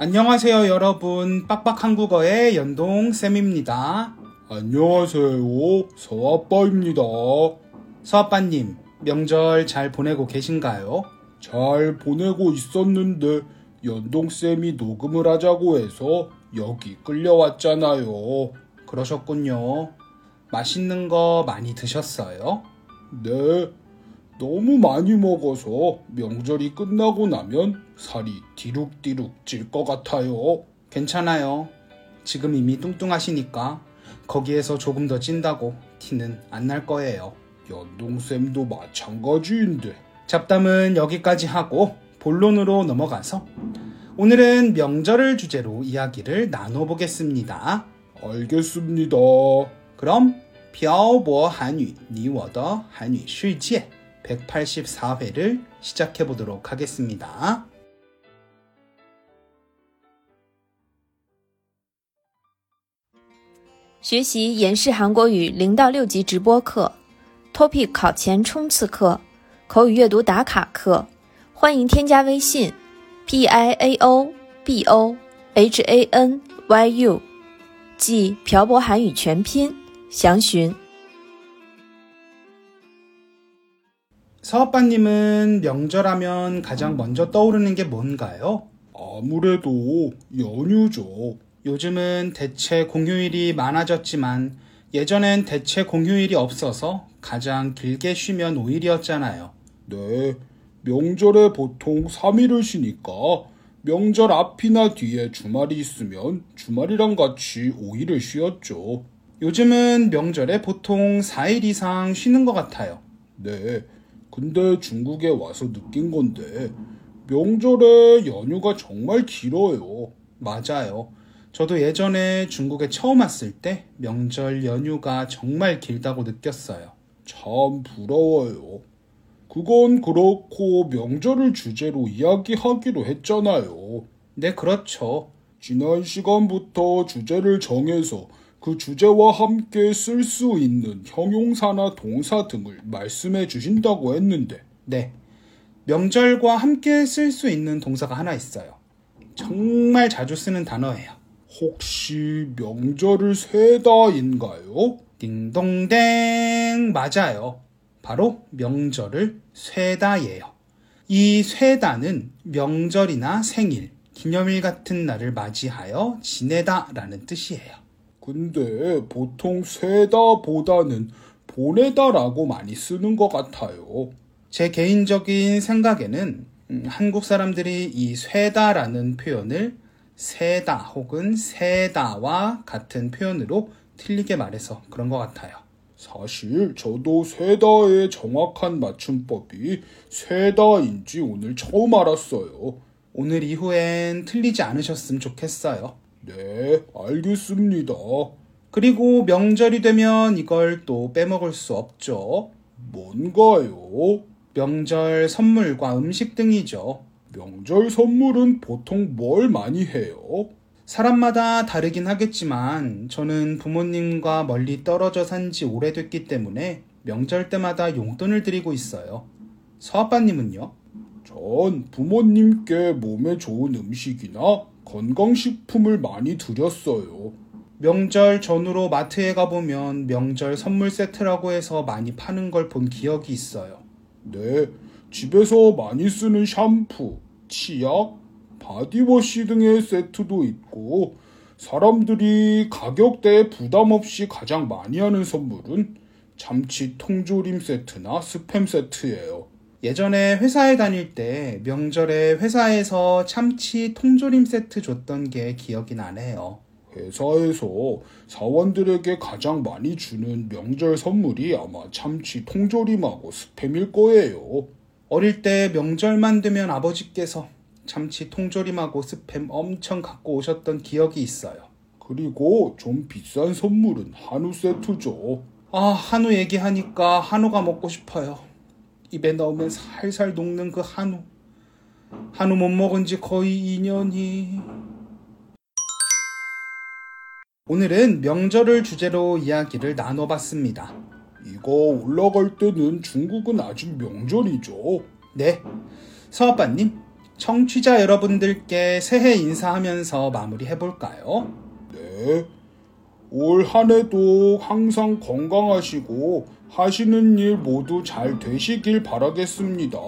안녕하세요, 여러분. 빡빡 한국어의 연동쌤입니다. 안녕하세요. 서아빠입니다. 서아빠님, 명절 잘 보내고 계신가요? 잘 보내고 있었는데 연동쌤이 녹음을 하자고 해서 여기 끌려왔잖아요. 그러셨군요. 맛있는 거 많이 드셨어요? 네. 너무 많이 먹어서 명절이 끝나고 나면 살이 디룩디룩 찔 것 같아요. 괜찮아요. 지금 이미 뚱뚱하시니까 거기에서 조금 더 찐다고 티는 안 날 거예요. 연동쌤도 마찬가지인데. 잡담은 여기까지 하고 본론으로 넘어가서 오늘은 명절을 주제로 이야기를 나눠보겠습니다. 알겠습니다. 그럼 漂泊 한유, 你我的 한유 世界 184회를 시작해 보도록 하겠습니다. 学习严氏韩国语零到六级直播课，Topic 考前冲刺课，口语阅读打卡课，欢迎添加微信 p i a o b o h a n y u，即漂泊韩语全拼，详询。 서아빠님은 명절하면 가장 먼저 떠오르는 게 뭔가요? 아무래도 연휴죠. 요즘은 대체 공휴일이 많아졌지만 예전엔 대체 공휴일이 없어서 가장 길게 쉬면 5일이었잖아요. 네. 명절에 보통 3일을 쉬니까 명절 앞이나 뒤에 주말이 있으면 주말이랑 같이 5일을 쉬었죠. 요즘은 명절에 보통 4일 이상 쉬는 것 같아요. 네. 근데 중국에 와서 느낀 건데 명절에 연휴가 정말 길어요. 맞아요. 저도 예전에 중국에 처음 왔을 때 명절 연휴가 정말 길다고 느꼈어요. 참 부러워요. 그건 그렇고 명절을 주제로 이야기하기로 했잖아요. 네, 그렇죠. 지난 시간부터 주제를 정해서 그 주제와 함께 쓸 수 있는 형용사나 동사 등을 말씀해 주신다고 했는데, 네. 명절과 함께 쓸 수 있는 동사가 하나 있어요. 정말 자주 쓰는 단어예요. 혹시 명절을 세다인가요? 딩동댕 맞아요. 바로 명절을 쇠다예요. 이 쇠다는 명절이나 생일, 기념일 같은 날을 맞이하여 지내다라는 뜻이에요. 근데 보통 세다보다는 보내다라고 많이 쓰는 것 같아요. 제 개인적인 생각에는 음, 한국 사람들이 이 쇠다라는 표현을 세다 혹은 세다와 같은 표현으로 틀리게 말해서 그런 것 같아요. 사실 저도 세다의 정확한 맞춤법이 세다인지 오늘 처음 알았어요. 오늘 이후엔 틀리지 않으셨으면 좋겠어요. 네, 알겠습니다. 그리고 명절이 되면 이걸 또 빼먹을 수 없죠. 뭔가요? 명절 선물과 음식 등이죠. 명절 선물은 보통 뭘 많이 해요? 사람마다 다르긴 하겠지만 저는 부모님과 멀리 떨어져 산 지 오래됐기 때문에 명절 때마다 용돈을 드리고 있어요. 서아빠님은요? 전 부모님께 몸에 좋은 음식이나 건강식품을 많이 드렸어요. 명절 전후로 마트에 가보면 명절 선물 세트라고 해서 많이 파는 걸 본 기억이 있어요. 네, 집에서 많이 쓰는 샴푸, 치약, body wash 등의 세트도 있고, 사람들이 가격대에 부담 없이 가장 많이 하는 선물은 참치 통조림 세트나 스팸 세트예요. 예전에 회사에 다닐 때 명절에 회사에서 참치 통조림 세트 줬던 게 기억이 나네요. 회사에서 사원들에게 가장 많이 주는 명절 선물이 아마 참치 통조림하고 스팸일 거예요. 어릴 때 명절만 되면 아버지께서 참치 통조림하고 스팸 엄청 갖고 오셨던 기억이 있어요. 그리고 좀 비싼 선물은 한우 세트죠. 아, 한우 얘기하니까 한우가 먹고 싶어요. 입에 넣으면 살살 녹는 그 한우. 한우 못 먹은 지 거의 2년이. 오늘은 명절을 주제로 이야기를 나눠봤습니다. 이거 올라갈 때는 중국은 아직 명절이죠. 네. 서아빠님, 청취자 여러분들께 새해 인사하면서 마무리해 볼까요? 네. 올 한 해도 항상 건강하시고 하시는 일 모두 잘 되시길 바라겠습니다.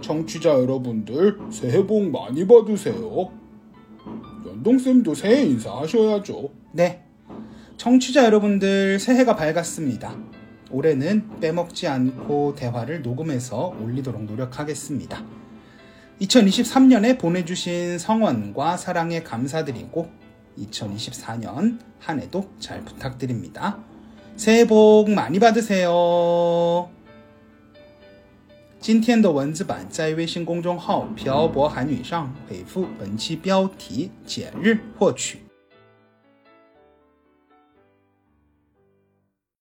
청취자 여러분들 새해 복 많이 받으세요. 연동쌤도 새해 인사하셔야죠. 네. 청취자 여러분들 새해가 밝았습니다. 올해는 빼먹지 않고 대화를 녹음해서 올리도록 노력하겠습니다. 2023년에 보내주신 성원과 사랑에 감사드리고 2024년 한 해도 잘 부탁드립니다. 새해 복 많이 받으세요. 今天的文字版在微信公众号“漂泊韩语”上回复本期标题“节日”获取。